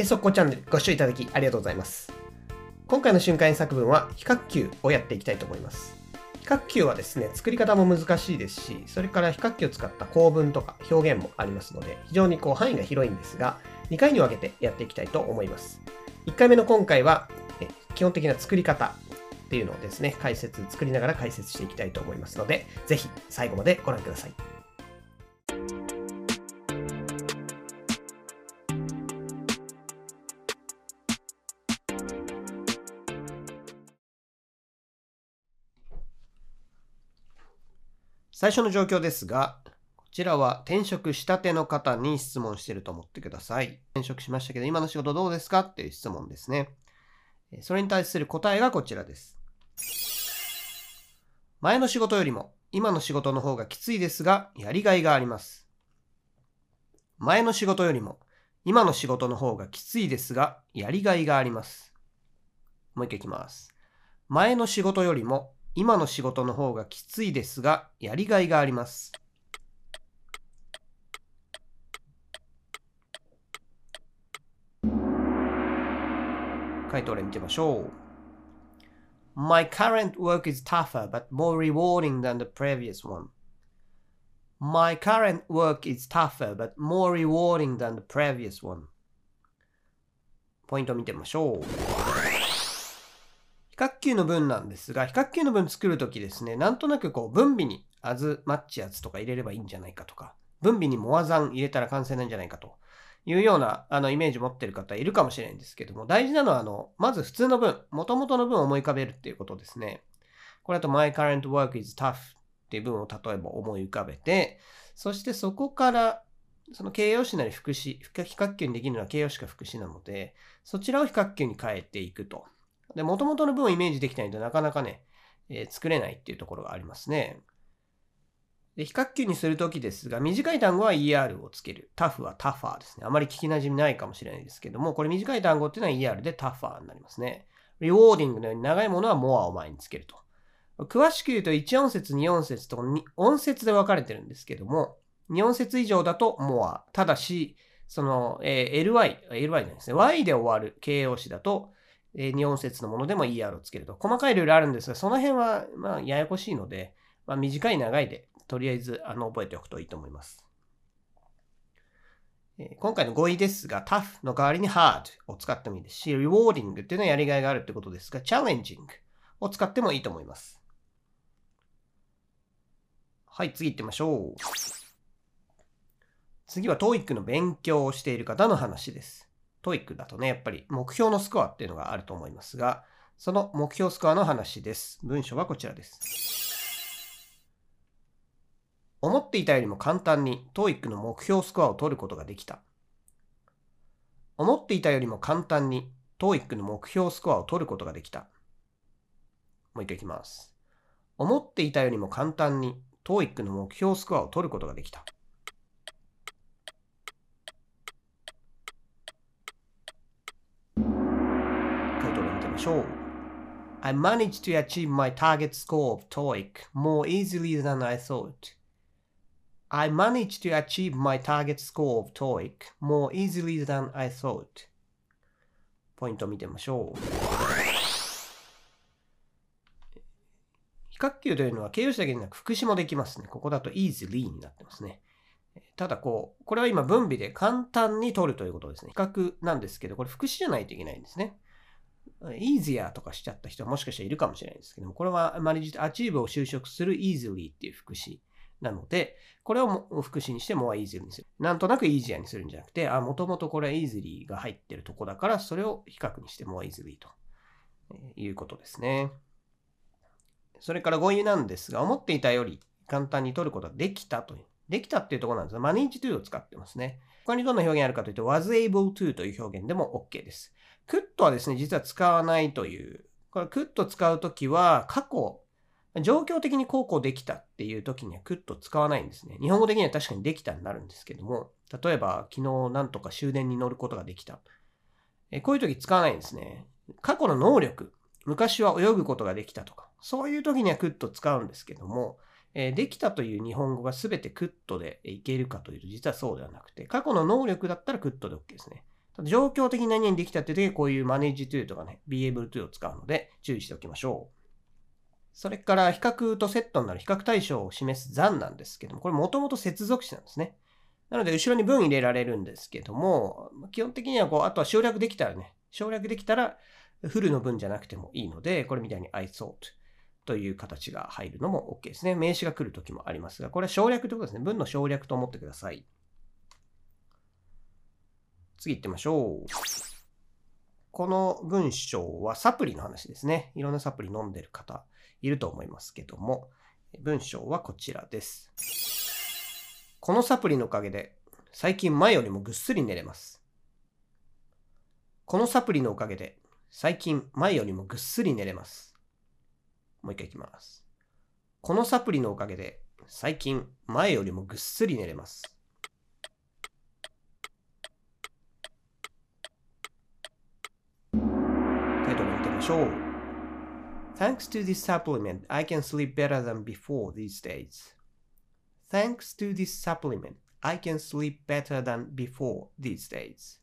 えそっこチャンネルご視聴いただきありがとうございます。今回の瞬間演作文は比較級をやっていきたいと思います。比較級はですね、作り方も難しいですし、それから比較級を使った構文とか表現もありますので、非常にこう範囲が広いんですが、2回に分けてやっていきたいと思います。1回目の今回は、基本的な作り方っていうのをですね、解説、作りながら解説していきたいと思いますので、ぜひ最後までご覧ください。最初の状況ですが、こちらは転職したての方に質問してると思ってください。転職しましたけど、今の仕事どうですかっていう質問ですね。それに対する答えがこちらです。前の仕事よりも今の仕事の方がきついですが、やりがいがあります。前の仕事よりも今の仕事の方がきついですが、やりがいがあります。もう一回いきます。前の仕事よりも今の仕事の方がきついですが、やりがいがあります。回答例見てみましょう。My current work is tougher but more rewarding than the previous one. My current work is tougher but more rewarding than the previous one. ポイント見てみましょう。比較級の文なんですが、比較級の文作るときですね、なんとなくこう分尾にアズマッチやつとか入れればいいんじゃないかとか、分尾にモアザン入れたら完成なんじゃないかというようなあのイメージ持ってる方いるかもしれないんですけども、大事なのはあの、まず普通の文、元々の文を思い浮かべるっていうことですね。これだと My current work is tough っていう文を例えば思い浮かべて、そしてそこからその形容詞なり副詞、比較級にできるのは形容詞か副詞なので、そちらを比較級に変えていくと。で、元々の文をイメージできないとなかなかね、えー作れないっていうところがありますね。で、比較級にするときですが、短い単語は ER をつける。タフはタファーですね。あまり聞き馴染みないかもしれないですけども、これ短い単語っていうのは ER でタファーになりますね。rewarding のように長いものは more を前につけると。詳しく言うと1音節、2音節と2音節で分かれてるんですけども、2音節以上だと more。ただし、その、えー ly、ly じゃないですね。y で終わる形容詞だと、えー、2音節のものでも ER をつけると。細かいルールあるんですが、その辺は、まあ、ややこしいので、まあ、短い長いで、とりあえず、あの、覚えておくといいと思います。え今回の語彙ですが、tough の代わりに hard を使ってもいいですし、rewarding っていうのはやりがいがあるってことですが、challenging を使ってもいいと思います。はい、次行ってみましょう。次は TOEIC の勉強をしている方の話です。TOEIC だとね、やっぱり目標のスコアっていうのがあると思いますが、その目標スコアの話です。文章はこちらです。思っていたよりも簡単に TOEIC の目標スコアを取ることができた。思っていたよりも簡単に TOEIC の目標スコアを取ることができた。もう一回いきます。思っていたよりも簡単に TOEIC の目標スコアを取ることができた。回答例見てみましょう。I managed to achieve my target score of TOEIC more easily than I thought. I managed to achieve my target score of TOEIC more easily than I thought. ポイントを見てみましょう。比較級というのは形容詞だけでなく副詞もできますね。ここだと easily になってますね。ただこう、これは今分尾で簡単に取るということですね。比較なんですけど、これ副詞じゃないといけないんですね。Easier とかしちゃった人はもしかしたらいるかもしれないんですけども、これは manage to achieve を就職する easily っていう副詞なので、これをも副詞にして more easily にする。なんとなく easier にするんじゃなくて、あ、もともとこれは easily が入ってるとこだから、それを比較にして more easily ということですね。それから語彙なんですが、思っていたより簡単に取ることができたという。できたっていうところなんですが、manage to を使ってますね。他にどんな表現あるかというと、was able to という表現でも OK です。Could はですね、実は使わないという。これ could 使うときは、過去、状況的にこうこうできたっていうときには could 使わないんですね。日本語的には確かにできたになるんですけども、例えば、昨日なんとか終電に乗ることができた。えこういうとき使わないんですね。過去の能力。昔は泳ぐことができたとか、そういう時には could 使うんですけども、えできたという日本語が全て could でいけるかというと、実はそうではなくて、過去の能力だったら could で OK ですね。状況的に何々できたっていう時はこういう manage to とかね、be able to を使うので注意しておきましょう。それから比較とセットになる比較対象を示す残なんですけども、これもともと接続詞なんですね。なので後ろに文入れられるんですけども、基本的にはこう、あとは省略できたらね、省略できたらフルの文じゃなくてもいいので、これみたいに I thought という形が入るのも OK ですね。名詞が来るときもありますが、これは省略ということですね。文の省略と思ってください。次行ってみましょう。この文章はサプリの話ですね。いろんなサプリ飲んでる方いると思いますけども、文章はこちらです。このサプリのおかげで最近前よりもぐっすり寝れます。このサプリのおかげで最近前よりもぐっすり寝れます。もう一回いきます。このサプリのおかげで最近前よりもぐっすり寝れます。Thanks to this supplement, I can sleep better than before these days. Thanks to this supplement, I can sleep better than before these days.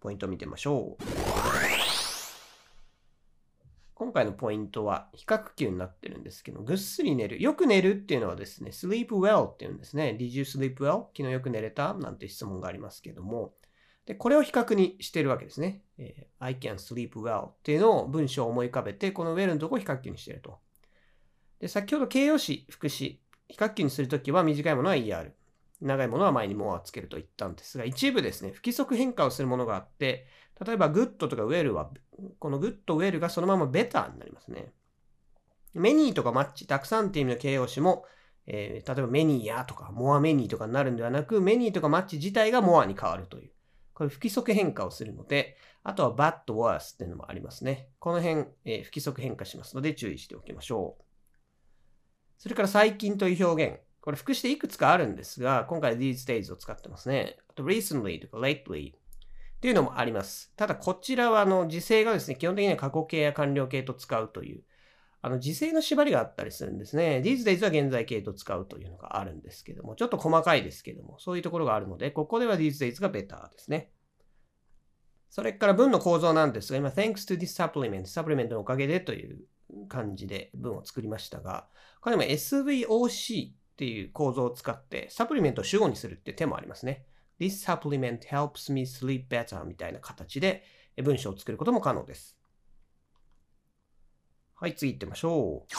ポイントを見てみましょう。今回のポイントは比較級になってるんですけど、ぐっすり寝る。よく寝るっていうのはですね、sleep well っていうんですね。Did you sleep well? 昨日よく寝れたなんて質問がありますけども、で、これを比較にしてるわけですね。え、I can sleep well っていうのを文章を思い浮かべて、この well のとこを比較級にしてると。で、先ほど形容詞、副詞、比較級にするときは短いものは ER。長いものは前に more つけると言ったんですが、一部ですね、不規則変化をするものがあって、例えば good とか well は、この good、well がそのまま better になりますね。many とか much、たくさんっていう意味の形容詞も、えー、例えば many やとか more many とかになるんではなく、many とか much 自体が more に変わるという。これ不規則変化をするので、あとは bad, worse っていうのもありますね。この辺、え、不規則変化しますので注意しておきましょう。それから最近という表現。これ副詞でいくつかあるんですが、今回 these days を使ってますね。あと recently とか lately っていうのもあります。ただこちらはあの時制がですね、基本的には過去形や完了形と使うというあの、時制の縛りがあったりするんですね。these days は現在形と使うというのがあるんですけども、ちょっと細かいですけども、そういうところがあるので、ここでは these days が better ですね。それから文の構造なんですが、今、thanks to this supplement、サプリメントのおかげでという感じで文を作りましたが、これも SVOC っていう構造を使って、サプリメントを主語にするって手もありますね。This supplement helps me sleep better みたいな形で文章を作ることも可能です。はい、次行ってみましょう。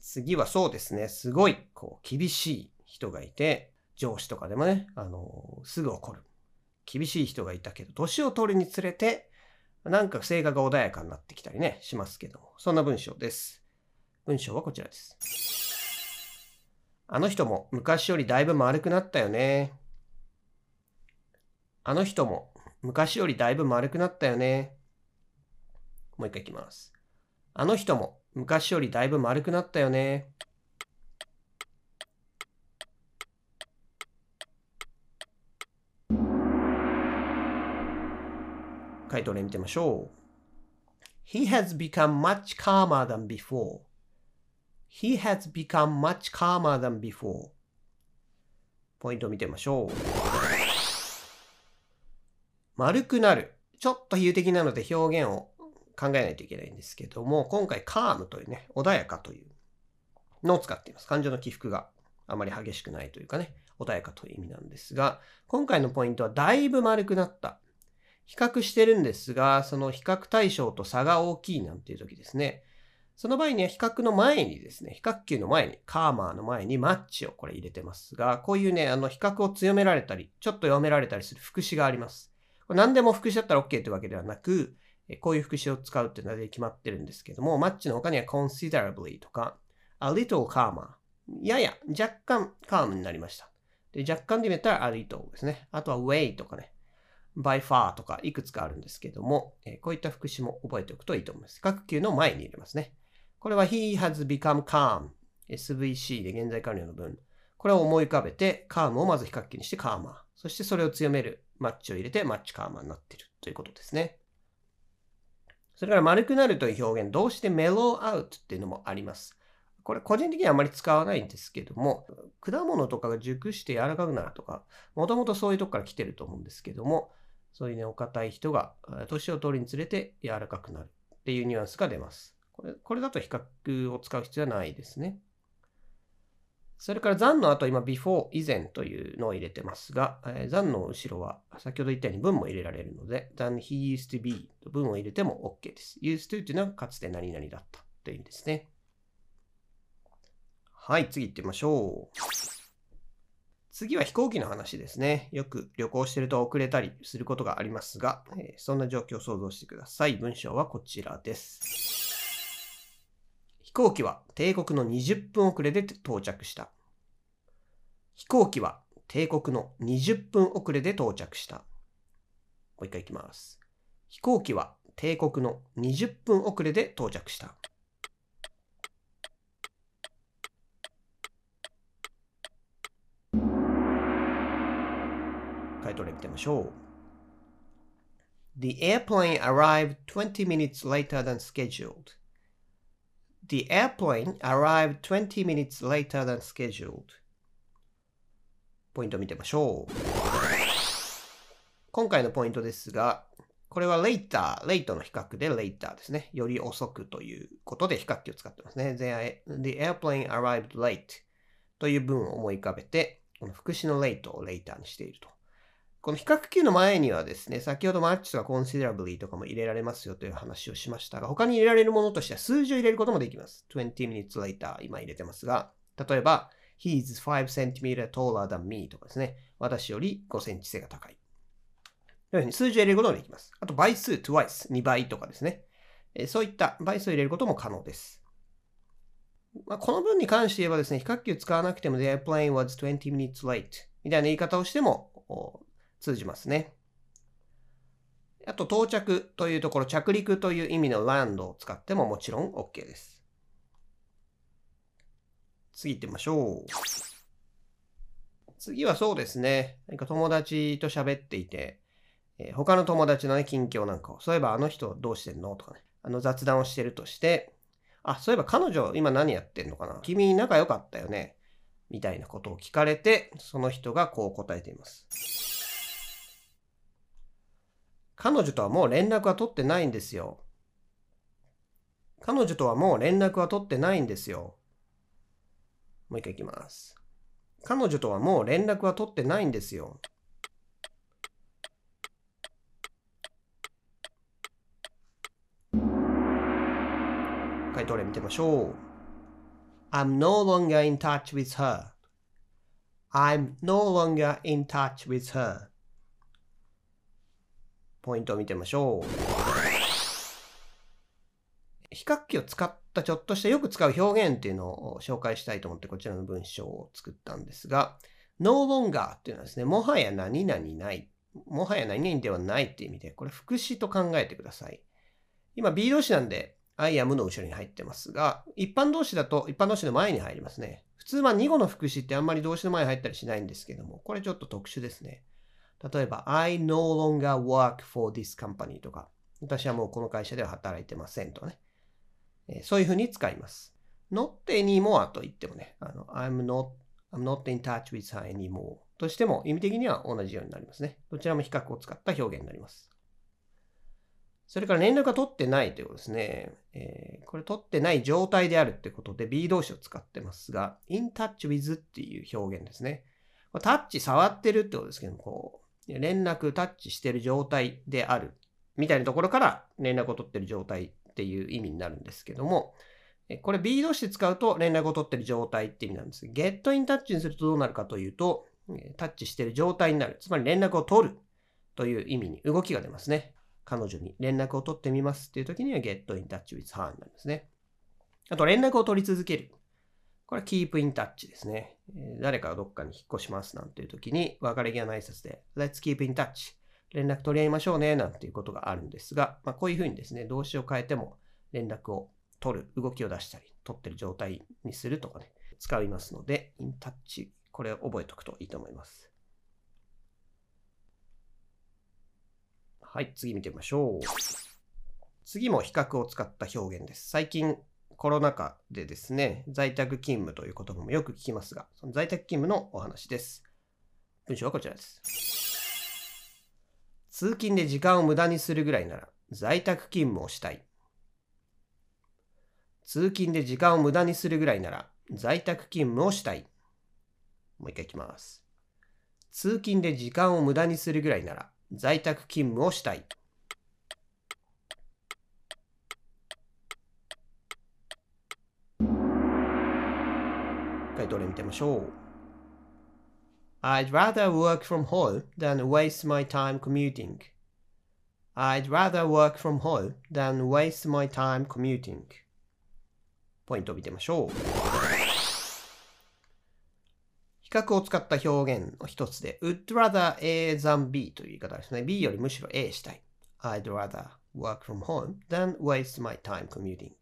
次はそうですね、すごい、こう、厳しい人がいて、上司とかでもね、あの、すぐ怒る。厳しい人がいたけど、年を取るにつれて、なんか性格が穏やかになってきたりね、しますけども、そんな文章です。文章はこちらです。あの人も昔よりだいぶ丸くなったよね。あの人も昔よりだいぶ丸くなったよね。もう一回いきます。あの人も昔よりだいぶ丸くなったよね。回答例見てみましょう。He has become much calmer than before. He has become much calmer than before. ポイントを見てみましょう。丸くなる。ちょっと比喩的なので表現を考えないといけないんですけども、今回、カームというね、穏やかというのを使っています。感情の起伏があまり激しくないというかね、穏やかという意味なんですが、今回のポイントはだいぶ丸くなった。比較してるんですが、その比較対象と差が大きいなんていう時ですね。その場合には比較の前にですね、比較級の前に、カーマーの前にマッチをこれ入れてますが、こういうね、あの比較を強められたり、ちょっと弱められたりする副詞があります。これ何でも副詞だったら OK というわけではなく、こういう副詞を使うっていうのは決まってるんですけども、マッチの他には considerably とか、a little calmer やや若干カームになりました。で若干で言ったら a little ですね。あとは way とかね、by far とかいくつかあるんですけども、えこういった副詞も覚えておくといいと思います。各級の前に入れますね。これは he has become calm SVC で現在完了の文。これを思い浮かべて、カームをまず比較級にしてカーマー。そしてそれを強めるマッチを入れてマッチカーマーになっているということですね。それから丸くなるという表現、どうしてメローアウトっていうのもあります。これ個人的にはあまり使わないんですけども、果物とかが熟して柔らかくなるとか、もともとそういうとこから来てると思うんですけども、そういうね、お堅い人が年を取るにつれて柔らかくなるっていうニュアンスが出ます。これこれだと比較を使う必要はないですね。それから残の後今 before 以前というのを入れてますが、え、残の後ろは先ほど言ったように文も入れられるので、than he used to be と文を入れても OK です。used to というのはかつて何々だったという意味ですね。はい、次行ってみましょう。次は飛行機の話ですね。よく旅行してると遅れたりすることがありますが、え、そんな状況を想像してください。文章はこちらです。飛行機は帝国の20分遅れで到着した。飛行機は帝国の20分遅れで到着した。もう一回いきます。飛行機は帝国の20分遅れで到着した。回答例見てみましょう。The airplane arrived 20 minutes later than scheduled. The airplane arrived 20 minutes later than scheduled. ポイントを見てみましょう。今回のポイントですが、これは later、late の比較で later ですね。より遅くということで比較器を使ってますね。The airplane arrived late という文を思い浮かべて、この副詞の late を later にしていると。この比較級の前にはですね、先ほどマッチとか considerably とかも入れられますよという話をしましたが、他に入れられるものとしては数字を入れることもできます。20 minutes later 今入れてますが、例えば、he's 5 cm taller than me とかですね、私より5センチ背が高い。というふうに数字を入れることもできます。あと倍数 twice 2倍とかですね。そういった倍数を入れることも可能です。まあ、この文に関して言えばですね、比較級使わなくても the airplane was 20 minutes late みたいな言い方をしても通じますね。あと、到着というところ、着陸という意味の land を使ってももちろん OK です。次行ってみましょう。次はそうですね。何か友達と喋っていて、えー、他の友達のね、近況なんかを、そういえばあの人どうしてんのとかね、あの雑談をしてるとして、あ、そういえば彼女今何やってんのかな君仲良かったよねみたいなことを聞かれて、その人がこう答えています。彼女とはもう連絡は取ってないんですよ。彼女とはもう連絡は取ってないんですよ。もう一回いきます。彼女とはもう連絡は取ってないんですよ。回答例見てみましょう。I'm no longer in touch with her. I'm no longer in touch with her. ポイントを見てみましょう。比較器を使ったちょっとしたよく使う表現っていうのを紹介したいと思ってこちらの文章を作ったんですが、no longer っていうのはですね、もはや何々ない。もはや何々ではないっていう意味で、これ副詞と考えてください。今 B 動詞なんで I am の後ろに入ってますが、一般動詞だと一般動詞の前に入りますね。普通は2語の副詞ってあんまり動詞の前に入ったりしないんですけども、これちょっと特殊ですね。例えば、I no longer work for this company とか、私はもうこの会社では働いてませんとかね。えそういうふうに使います。not anymore と言ってもね、あの I'm not, I'm not in touch with her anymore としても意味的には同じようになりますね。どちらも比較を使った表現になります。それから連絡が取ってないということですね。えー、これ取ってない状態であるってことで B 動詞を使ってますが、in touch with っていう表現ですね。タッチ触ってるってことですけども、こう、連絡タッチしてる状態であるみたいなところから連絡を取ってる状態っていう意味になるんですけども、これ B 動詞で使うと連絡を取ってる状態って意味なんです。get in touch にするとどうなるかというと、タッチしてる状態になる。つまり連絡を取るという意味に動きが出ますね。彼女に連絡を取ってみますっていう時には get in touch with her になりますね。あと連絡を取り続ける。これは keep in touch ですね。誰かがどっかに引っ越しますなんていう時に別れ際の挨拶で let's keep in touch 連絡取り合いましょうねなんていうことがあるんですが、まあ、こういうふうにですね、動詞を変えても連絡を取る、動きを出したり、取ってる状態にするとかね、使いますので、in touch、これを覚えておくといいと思います。はい、次見てみましょう。次も比較を使った表現です。最近コロナ禍でですね、在宅勤務という言葉もよく聞きますが、その在宅勤務のお話です。文章はこちらです。通勤で時間を無駄にするぐらいなら在宅勤務をしたい。通勤で時間を無駄にするぐらいなら在宅勤務をしたい。もう一回いきます。通勤で時間を無駄にするぐらいなら在宅勤務をしたい。回答例見てみましょう。I'd rather work from home than waste my time commuting. I'd rather work from home than waste my time commuting. ポイントを見てみましょう。比較を使った表現の一つで、would rather A than B という言い方ですね。B よりむしろ A したい。I'd rather work from home than waste my time commuting.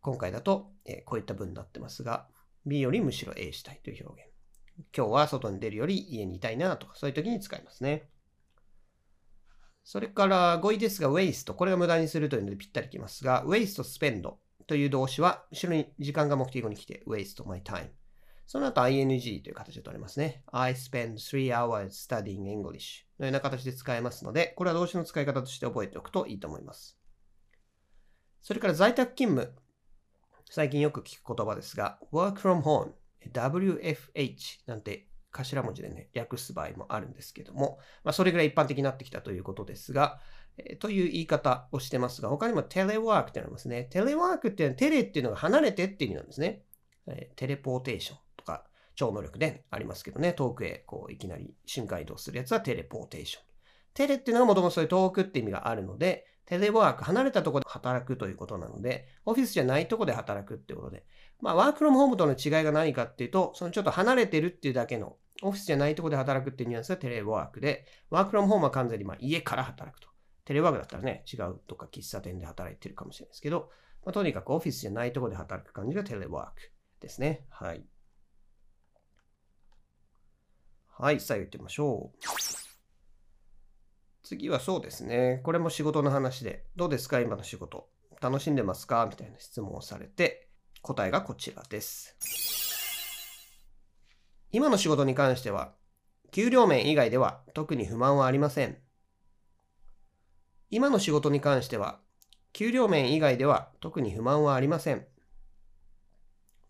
今回だと、え、こういった文になってますが、B よりむしろ A したいという表現。今日は外に出るより家にいたいなとか、そういう時に使いますね。それから語彙ですが、waste。これが無駄にするというのでぴったりきますが、waste spend という動詞は、後ろに時間が目的語に来て、waste my time。その後 ing という形で取れますね。I spend three hours studying English のような形で使えますので、これは動詞の使い方として覚えておくといいと思います。それから在宅勤務。最近よく聞く言葉ですが、work from home WFH なんて頭文字でね、訳す場合もあるんですけども、まあ、それぐらい一般的になってきたということですが、えー、という言い方をしてますが、他にもテレワークってありますね。テレワークってテレっていうのが離れてっていう意味なんですね。えー、テレポーテーションとか超能力でありますけどね、遠くへこういきなり瞬間移動するやつはテレポーテーション。テレっていうのがもともとそういう遠くって意味があるので、テレワーク、離れたところで働くということなので、オフィスじゃないところで働くってことで、まあ、ワークフロムホームとの違いが何かっていうと、そのちょっと離れてるっていうだけの、オフィスじゃないところで働くっていうニュアンスがテレワークで、ワークフロムホームは完全にまあ家から働くと。テレワークだったらね、違うとか喫茶店で働いてるかもしれないですけど、まあ、とにかくオフィスじゃないところで働く感じがテレワークですね。はい。はい、最後行ってみましょう。次はそうですね。これも仕事の話で、どうですか？今の仕事。楽しんでますか？みたいな質問をされて、答えがこちらです。今の仕事に関しては、給料面以外では特に不満はありません。今の仕事に関しては、給料面以外では特に不満はありません。も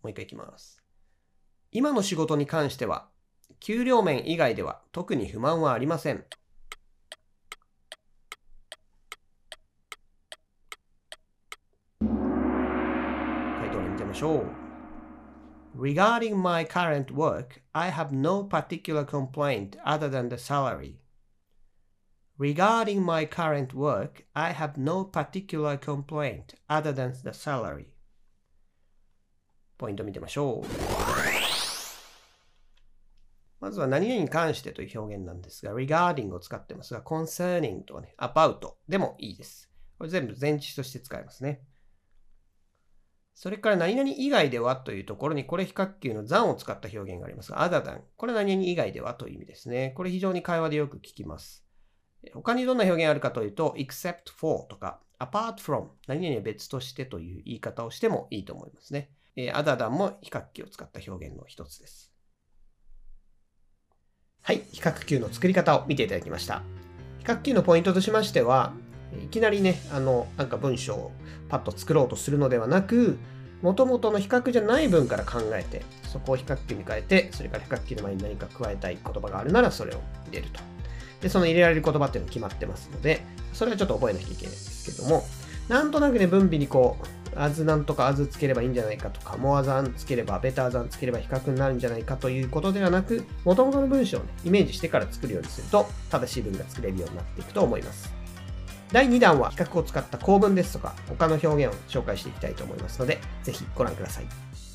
う一回いきます。今の仕事に関しては、給料面以外では特に不満はありません。ましょう。Regarding my current work, I have no particular complaint other than the salary. Regarding my current work, I have no particular complaint other than the salary. ポイント見てみましょう。まずは何々に関してという表現なんですが、regarding を使ってますが、concerning とかね、about でもいいです。これ全部前置詞として使えますね。それから何々以外ではというところに、これ比較級の残を使った表現がありますが、other than。これ何々以外ではという意味ですね。これ非常に会話でよく聞きます。他にどんな表現あるかというと、except for とか、apart from 何々別としてという言い方をしてもいいと思いますね。え other than も比較級を使った表現の一つです。はい、比較級の作り方を見ていただきました。比較級のポイントとしましては、いきなりね、あの、なんか文章をパッと作ろうとするのではなく、もともとの比較じゃない文から考えて、そこを比較級に変えて、それから比較級の前に何か加えたい言葉があるならそれを入れると。で、その入れられる言葉っていうのが決まってますので、それはちょっと覚えなきゃいけないんですけども、なんとなくね、分尾にこう、あずなんとかあずつければいいんじゃないかとか、モアザンつければ、ベターザンつければ比較になるんじゃないかということではなく、元々の文章をね、イメージしてから作るようにすると、正しい文が作れるようになっていくと思います。第2弾は比較を使った構文ですとか他の表現を紹介していきたいと思いますので、ぜひご覧ください。